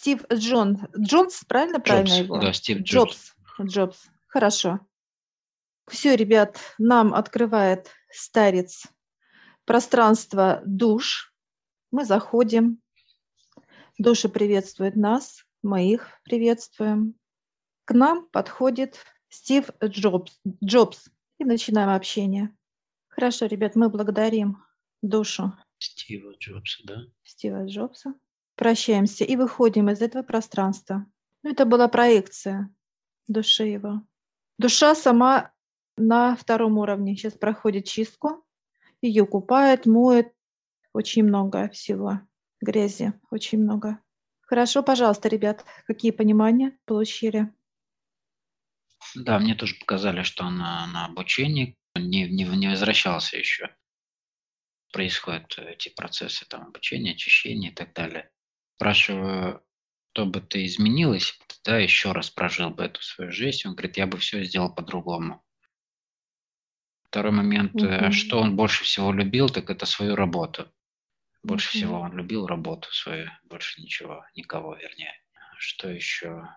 Стив Джон, Джонс, правильно, Джобс, правильно его? Да, Стив Джобс. Джобс. Джобс. Хорошо. Все, ребят, нам открывает старец пространство душ. Мы заходим. Души приветствуют нас, мы их приветствуем. К нам подходит Стив Джобс, Джобс и начинаем общение. Хорошо, ребят, мы благодарим душу. Стива Джобса, да? Стива Джобса. Прощаемся и выходим из этого пространства. Ну, это была проекция души его. Душа сама на втором уровне сейчас проходит чистку. Ее купает, моет. Очень много всего. Грязи очень много. Хорошо, пожалуйста, ребят, какие понимания получили? Да, мне тоже показали, что она на обучении не, не, не возвращался еще. Происходят эти процессы там обучения, очищения и так далее. Спрашиваю, что бы ты изменилось, да, еще раз прожил бы эту свою жизнь. Он говорит, я бы все сделал по-другому. Второй момент, mm-hmm. что он больше всего любил, так это свою работу. Больше mm-hmm. всего он любил работу свою, больше ничего, никого, вернее. Что еще?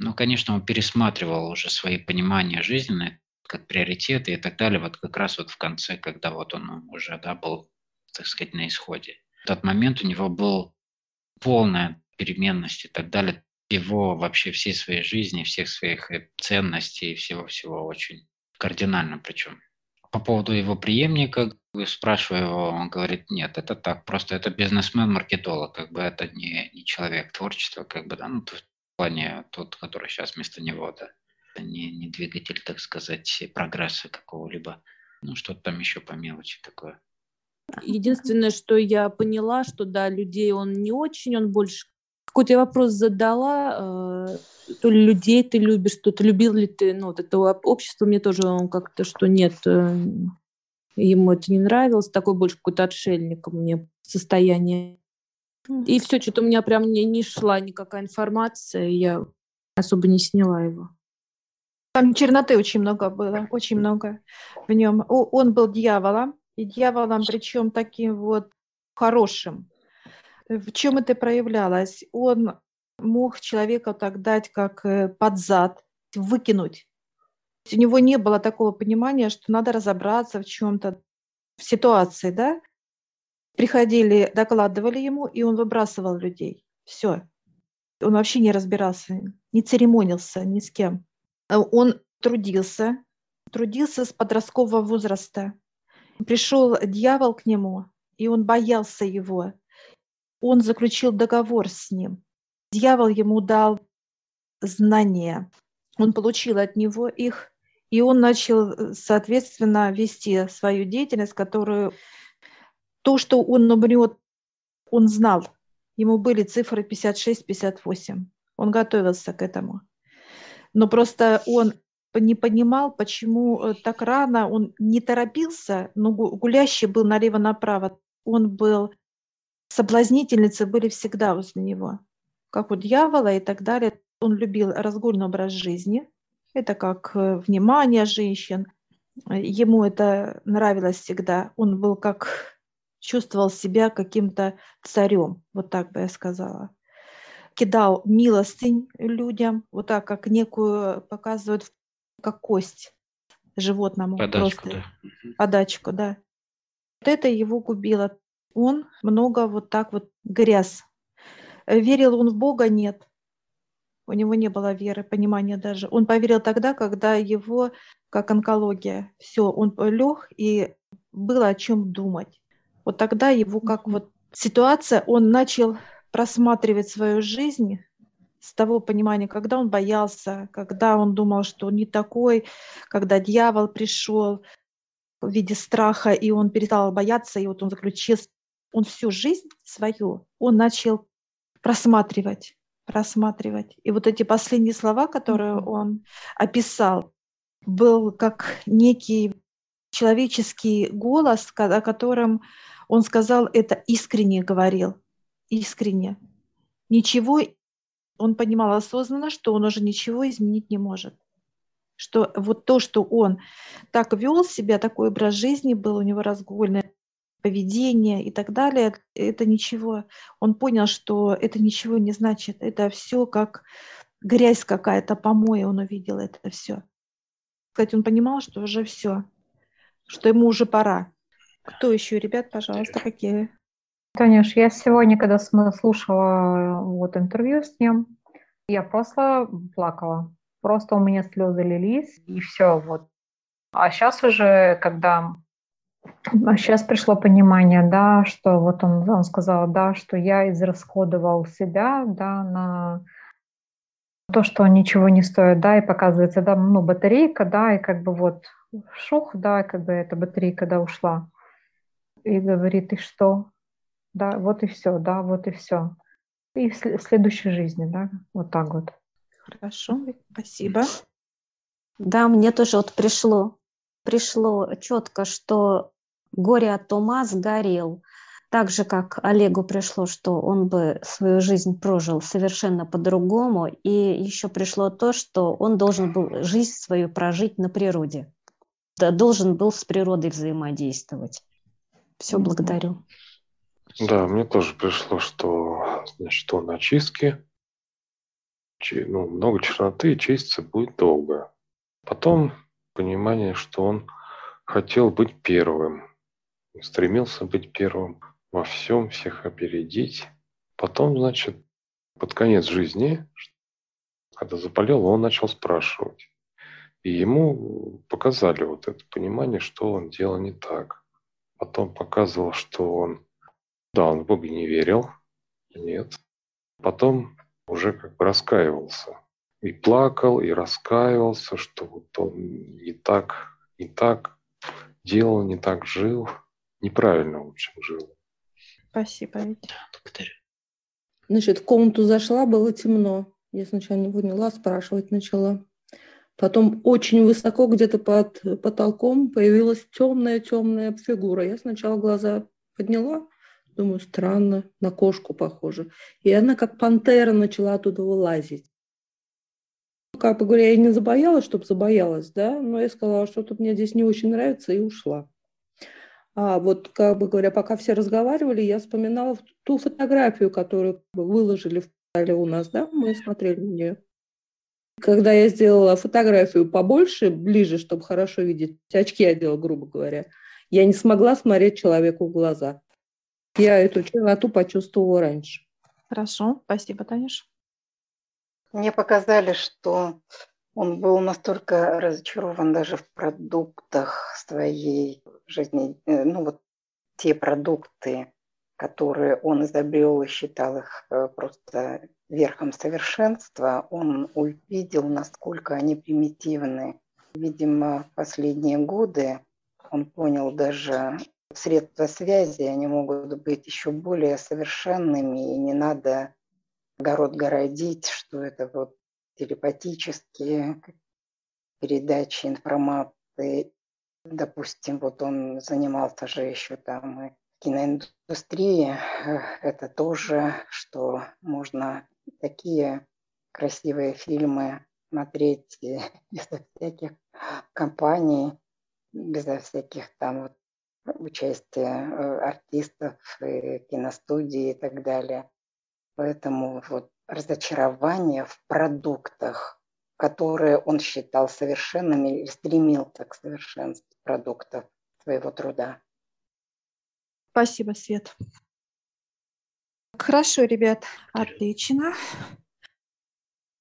Ну, конечно, он пересматривал уже свои понимания жизненные, как приоритеты и так далее, вот как раз вот в конце, когда вот он уже, да, был, так сказать, на исходе. В тот момент у него был полная переменность и так далее, его вообще всей своей жизни, всех своих э, ценностей, всего-всего очень кардинально причем. По поводу его преемника, спрашиваю его, он говорит, нет, это так, просто это бизнесмен-маркетолог, как бы это не, не человек творчества, как бы, да, ну, в плане тот, который сейчас вместо него, да, это не, не двигатель, так сказать, прогресса какого-либо, ну, что-то там еще по мелочи такое. Единственное, что я поняла, что да, людей он не очень, он больше какой-то я вопрос задала, э, то ли людей ты любишь, что ты любил ли ты, ну, вот этого общества, мне тоже он как-то, что нет, э, ему это не нравилось, такой больше какой-то отшельник мне состояние. И все, что-то у меня прям не, не шла никакая информация, я особо не сняла его. Там черноты очень много было, очень много в нем. Он был дьяволом, и дьяволом, причем таким вот хорошим. В чем это проявлялось? Он мог человека так дать, как э, под зад, выкинуть. У него не было такого понимания, что надо разобраться в чем-то, в ситуации, да? Приходили, докладывали ему, и он выбрасывал людей. Все. Он вообще не разбирался, не церемонился ни с кем. Он трудился, трудился с подросткового возраста. Пришел дьявол к нему, и он боялся его. Он заключил договор с ним. Дьявол ему дал знания. Он получил от него их, и он начал, соответственно, вести свою деятельность, которую то, что он умрет, он знал. Ему были цифры 56-58. Он готовился к этому. Но просто он не понимал, почему э, так рано он не торопился, но гулящий был налево-направо. Он был, соблазнительницы были всегда возле него, как у дьявола и так далее. Он любил разгульный образ жизни. Это как э, внимание женщин. Ему это нравилось всегда. Он был как чувствовал себя каким-то царем, вот так бы я сказала. Кидал милостынь людям, вот так как некую показывают как кость животному. Подачку, просто. да. Подачку, да. Вот это его губило. Он много вот так вот гряз. Верил он в Бога? Нет. У него не было веры, понимания даже. Он поверил тогда, когда его, как онкология, все, он лег и было о чем думать. Вот тогда его как вот ситуация, он начал просматривать свою жизнь с того понимания, когда он боялся, когда он думал, что он не такой, когда дьявол пришел в виде страха, и он перестал бояться, и вот он заключил, он всю жизнь свою, он начал просматривать, просматривать. И вот эти последние слова, которые mm-hmm. он описал, был как некий человеческий голос, о котором он сказал, это искренне говорил, искренне. Ничего он понимал осознанно, что он уже ничего изменить не может. Что вот то, что он так вел себя, такой образ жизни был у него разгульный, поведение и так далее, это ничего. Он понял, что это ничего не значит. Это все как грязь какая-то, помои, он увидел это все. Кстати, он понимал, что уже все, что ему уже пора. Кто еще, ребят, пожалуйста, какие? Танюш, я сегодня, когда слушала вот интервью с ним, я просто плакала. Просто у меня слезы лились, и все, вот. А сейчас уже, когда а сейчас пришло понимание, да, что вот он, он сказал, да, что я израсходовал себя, да, на то, что ничего не стоит, да, и показывается, да, ну, батарейка, да, и как бы вот шух, да, как бы эта батарейка, да, ушла. И говорит, и что? Да, вот и все, да, вот и все. И в следующей жизни, да, вот так вот. Хорошо, спасибо. Да, мне тоже вот пришло, пришло четко, что горе от ума сгорел. Так же, как Олегу пришло, что он бы свою жизнь прожил совершенно по-другому, и еще пришло то, что он должен был жизнь свою прожить на природе. Должен был с природой взаимодействовать. Все, благодарю. Да, мне тоже пришло, что значит, он очистки, ну, много черноты, и чиститься будет долго. Потом понимание, что он хотел быть первым, стремился быть первым во всем, всех опередить. Потом, значит, под конец жизни, когда заболел, он начал спрашивать. И ему показали вот это понимание, что он делал не так. Потом показывал, что он, да, он в Бога не верил, нет. Потом уже как бы раскаивался. И плакал, и раскаивался, что вот он не так, не так делал, не так жил, неправильно, в общем, жил. Спасибо, Витя. Благодарю. Значит, в комнату зашла, было темно. Я сначала не поняла, спрашивать начала. Потом очень высоко, где-то под потолком, появилась темная-темная фигура. Я сначала глаза подняла, думаю, странно, на кошку похоже. И она как пантера начала оттуда вылазить. Как бы говоря, я не забоялась, чтобы забоялась, да, но я сказала, что тут мне здесь не очень нравится, и ушла. А вот, как бы говоря, пока все разговаривали, я вспоминала ту фотографию, которую выложили в зале у нас, да, мы смотрели на нее. Когда я сделала фотографию побольше, ближе, чтобы хорошо видеть, очки одела, грубо говоря, я не смогла смотреть человеку в глаза. Я эту черноту почувствовала раньше. Хорошо, спасибо, Танюш. Мне показали, что он был настолько разочарован даже в продуктах своей жизни, э, ну вот те продукты, которые он изобрел и считал их э, просто верхом совершенства, он увидел, насколько они примитивны. Видимо, в последние годы он понял даже средства связи, они могут быть еще более совершенными, и не надо город городить, что это вот телепатические передачи информации. Допустим, вот он занимался же еще там и киноиндустрии. Это тоже, что можно такие красивые фильмы смотреть безо всяких компаний, безо всяких там вот участия э, артистов, киностудии и так далее. Поэтому вот разочарование в продуктах, которые он считал совершенными или стремился к совершенству продуктов своего труда. Спасибо, Свет. Хорошо, ребят, отлично.